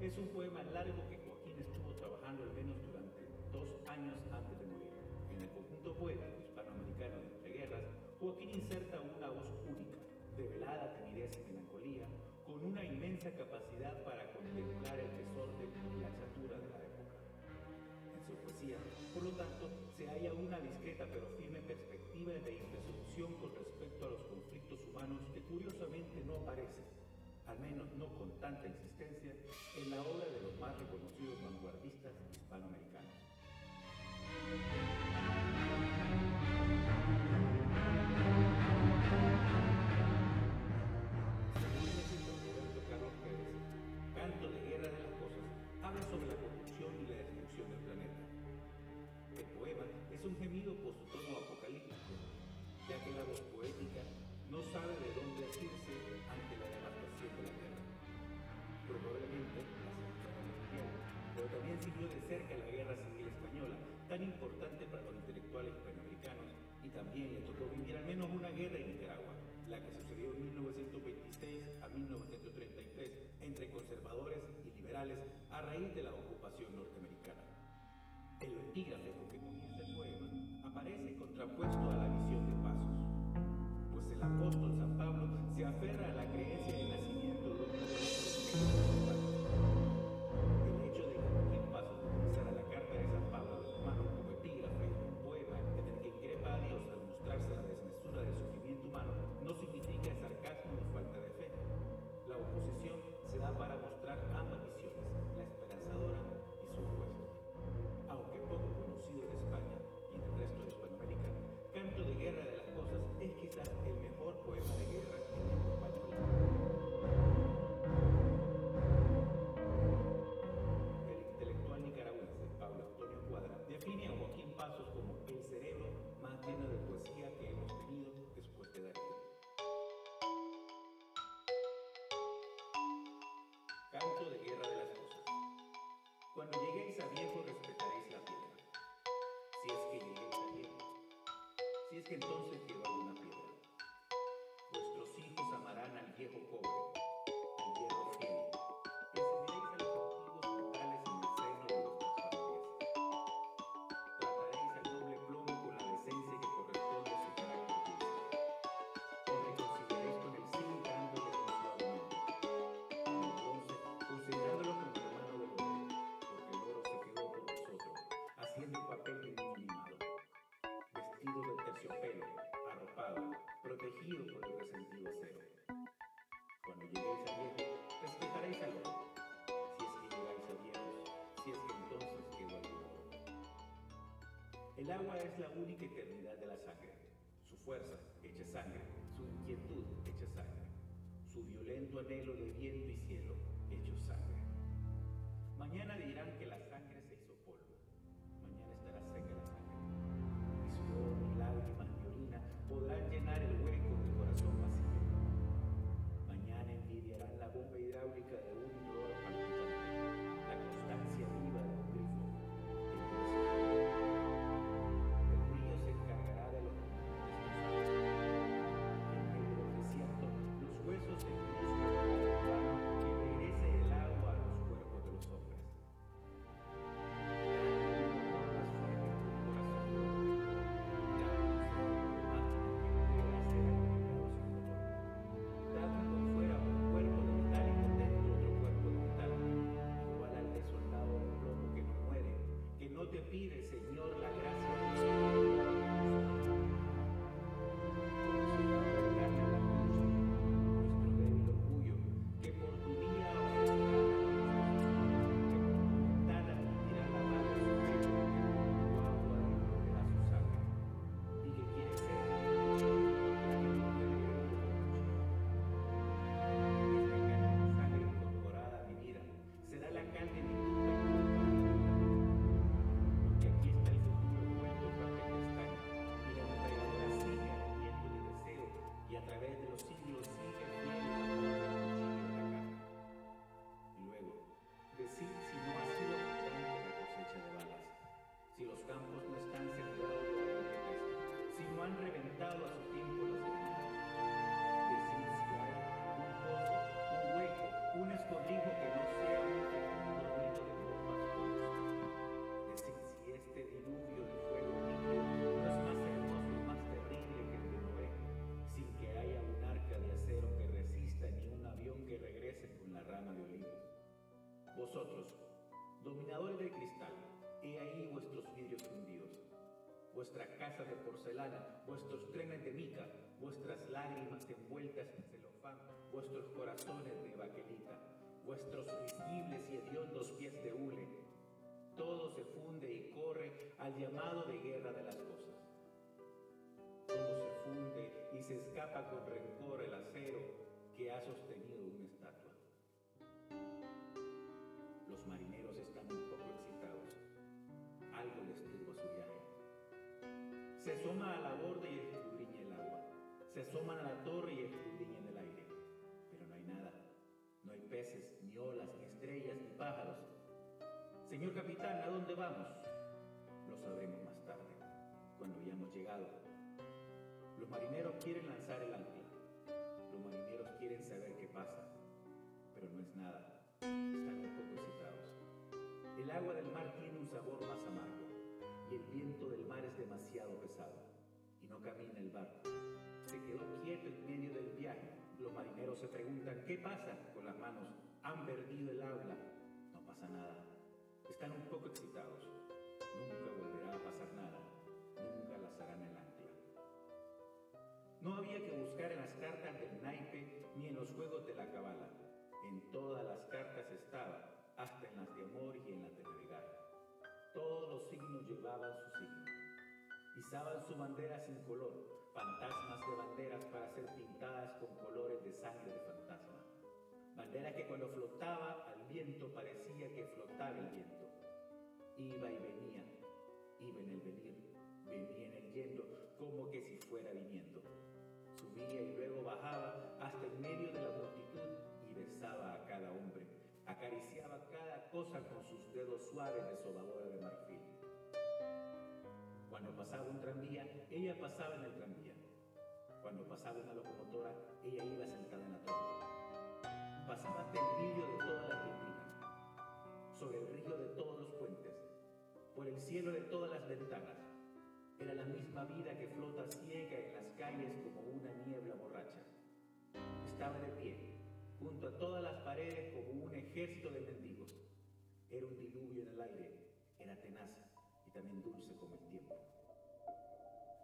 Es un poema largo que Joaquín estuvo trabajando al menos durante dos años antes de morir. En el conjunto poético hispanoamericano de entreguerras, Joaquín inserta una voz única, de velada timidez y melancolía, con una inmensa capacidad para contemplar el desorden y la chatura de la época. En su poesía, por lo tanto, se halla una discreta pero firme perspectiva de intersección con respecto a los conflictos humanos que curiosamente no aparecen, al menos no con tanta insistencia, en la obra de los más reconocidos vanguardistas hispanoamericanos. Canto de Guerra de las Cosas, habla sobre la corrupción y la destrucción del planeta. El poema es un gemido también le tocó vivir al menos una guerra en Nicaragua, la que sucedió en 1926 a 1933 entre conservadores y liberales a raíz de la ocupación norteamericana. El epígrafe con que Canto de Guerra de las Cosas. Cuando lleguéis a viejo respetaréis la piedra. Si es que lleguéis a viejo. Si es que entonces quedó vestido de terciopelo, arropado, protegido por el resentido acero. Cuando lleguéis a viejo, respetaréis al oro, si es que llegáis a viejos, si es que entonces quedó algún oro. El agua es la única eternidad de la sangre, su fuerza hecha sangre, su inquietud hecha sangre, su violento anhelo de viento y cielo hecho sangre. Mañana dirán que la porcelana, vuestros trenes de mica, vuestras lágrimas envueltas en celofán, vuestros corazones de baquelita, vuestros visibles y hediondos pies de hule. Todo se funde y corre al llamado de guerra de las cosas. Todo se funde y se escapa con rencor el acero que ha sostenido una estatua. Los marineros están un poco excitados. Algo les turba su viaje. Se asoman a la torre y escudriñan el aire. Pero no hay nada. No hay peces, ni olas, ni estrellas, ni pájaros. Señor capitán, ¿a dónde vamos? Lo sabremos más tarde, cuando hayamos llegado. Los marineros quieren lanzar el ancla. Los marineros quieren saber qué pasa. Pero no es nada. Están un poco excitados. El agua del mar tiene un sabor más amargo y el viento del mar es demasiado pesado y no camina el barco. Quedó quieto en medio del viaje. Los marineros se preguntan, ¿qué pasa? Con las manos han perdido el habla. No pasa nada. Están un poco excitados. Nunca volverá a pasar nada. Nunca lazarán el ancla. No había que buscar en las cartas del naipe ni en los juegos de la cabala. En todas las cartas estaba, hasta en las de amor y en las de navegar. Todos los signos llevaban su signo. Pisaban su bandera sin color, fantasmas de banderas para ser pintadas con colores de sangre de fantasma. Bandera que cuando flotaba al viento parecía que flotaba el viento. Iba y venía, iba en el venir, venía en el yendo, como que si fuera viniendo. Subía y luego bajaba hasta en medio de la multitud y besaba a cada hombre, acariciaba cada cosa con sus dedos suaves de sobadora de marfil. Cuando pasaba un tranvía, ella pasaba en el tranvía. Cuando pasaba una locomotora, ella iba sentada en la torre. Pasaba el vidrio de toda la Argentina, sobre el río de todos los puentes, por el cielo de todas las ventanas. Era la misma vida que flota ciega en las calles como una niebla borracha. Estaba de pie, junto a todas las paredes como un ejército de mendigos. Era un diluvio en el aire, era tenaz y también dulce como el tiempo.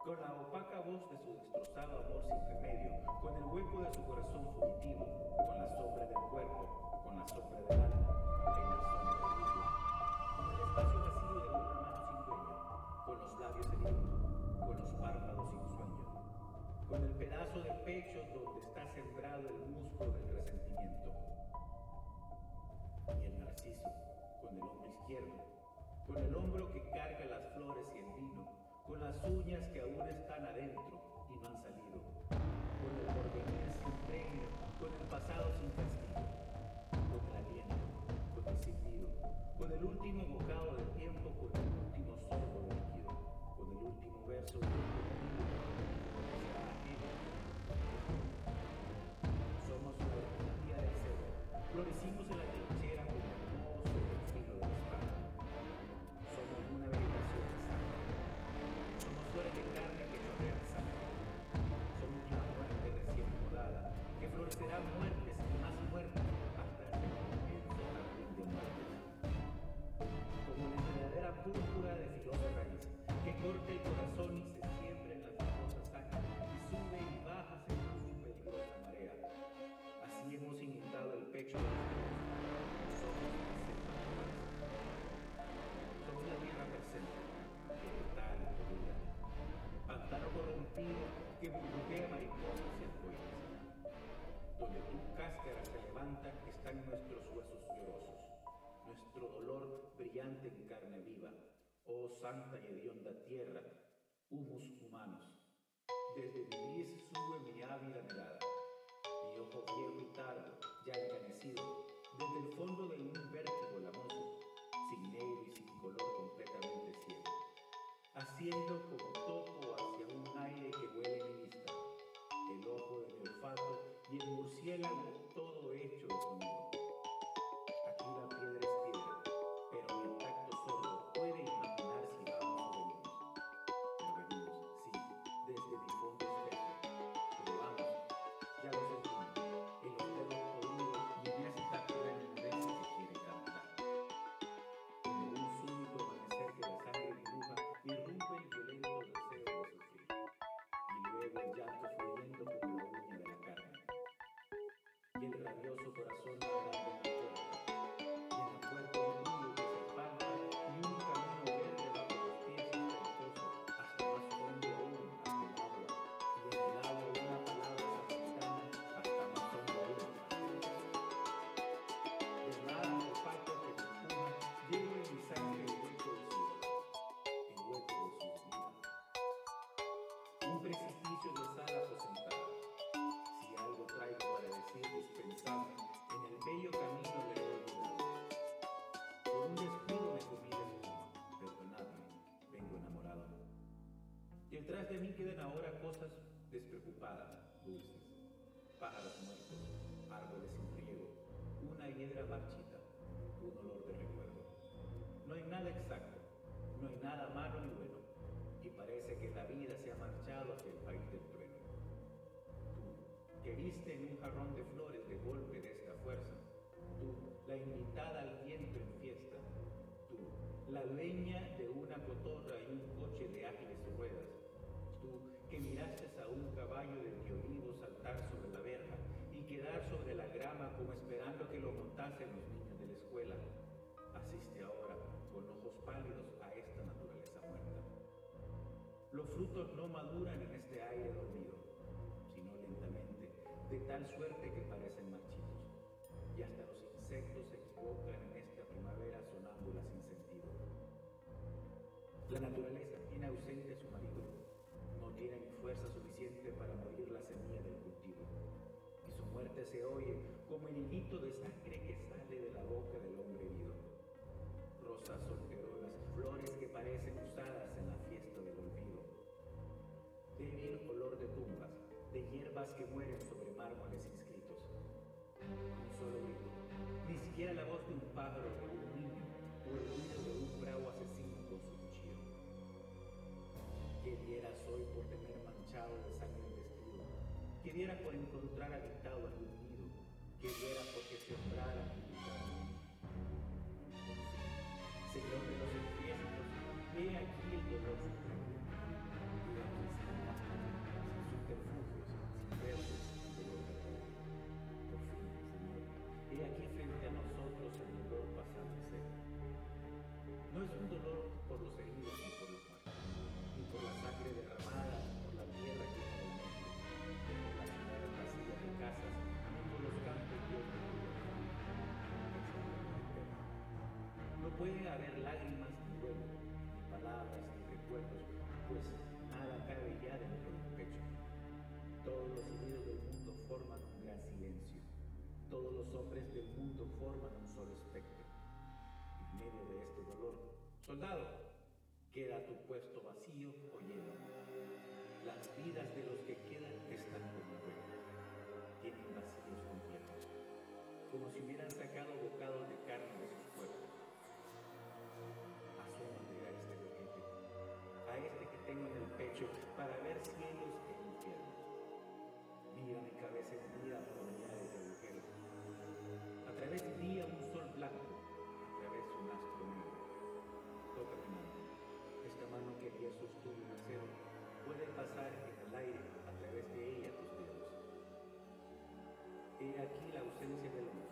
Con la opaca voz de su destrozado amor sin remedio, con el hueco de su corazón fugitivo, con la sombra del cuerpo, con la sombra del alma, con el espacio vacío de una mano sin dueño, con los labios heridos, con los párpados sin sueño, con el pedazo de pecho donde está sembrado el musgo del resentimiento, y el narciso, con el hombro izquierdo, con el hombro que carga las flores y el vino, con las uñas que aún están adentro y no han salido, con el porvenir sin premio, con el pasado sin castigo, púrpura de filosa raíz, que corta el corazón y se siembra en la filosa sangre, y sube y baja según su peligrosa marea. Así hemos inundado el pecho de los la nomás. Somos la tierra presente, vegetal y podrida. Pantano corrompido que burbujea mariposas y arcoíris. Donde tu cáscara se levanta están nuestros huesos llorosos, brillante en carne viva. Oh santa y hedionda tierra, humus humanos. Desde mi lis sube mi ávida mirada, mi ojo viejo y tardo, ya encanecido, desde el fondo de un vértigo lamoso, sin negro y sin color completamente ciego, haciendo como topo hacia un aire que huele mi vista, el ojo de mi olfato y el murciélago noche nos han aposentado. Si algo traigo para decirles, pensando en el bello camino de la Por un descuido me comí de mundo, perdonadme, vengo enamorado. Y detrás de mí quedan ahora cosas despreocupadas, dulces, pájaros muertos, árboles sin riego, una hiedra marchita, un olor de recuerdo. No hay nada exacto, no hay nada malo ni bueno parece que la vida se ha marchado hacia el país del trueno. Tú, que viste en un jarrón de flores de golpe de esta fuerza, tú, la invitada al viento en fiesta, tú, la dueña de una cotorra y un coche de ágiles ruedas, que miraste a un caballo de olivo saltar sobre la verja y quedar sobre la grama como esperando que lo montasen los niños de la escuela, asiste ahora con ojos pálidos frutos no maduran en este aire dormido, sino lentamente, de tal suerte que parecen marchitos, y hasta los insectos se equivocan en esta primavera sonámbula sin sentido. La naturaleza tiene ausente a su marido tiene ni fuerza suficiente para morir la semilla del cultivo. Y su muerte se oye como el hilito de sangre que sale de la boca del hombre herido. Rosas solteronas, flores que parecen usadas en la de hierbas que mueren sobre mármoles inscritos. Solo grito, ni siquiera la voz de un pájaro o un niño, o el ruido de un bravo asesino que dieras hoy por tener manchado de sangre el vestido, que diera por encontrar habitado algún nido, que diera porque sembrara mi Señor de los ejércitos, he aquí el dolor haber lágrimas ni duelo, ni palabras ni recuerdos, pues nada cabe ya dentro del pecho. Todos los sonidos del mundo forman un gran silencio. Todos los hombres del mundo forman un solo espectro. En medio de este dolor, soldado, Queda tu puesto que había sostenido un acero puede pasar en el aire a través de ella tus dedos. He aquí la ausencia del hombre,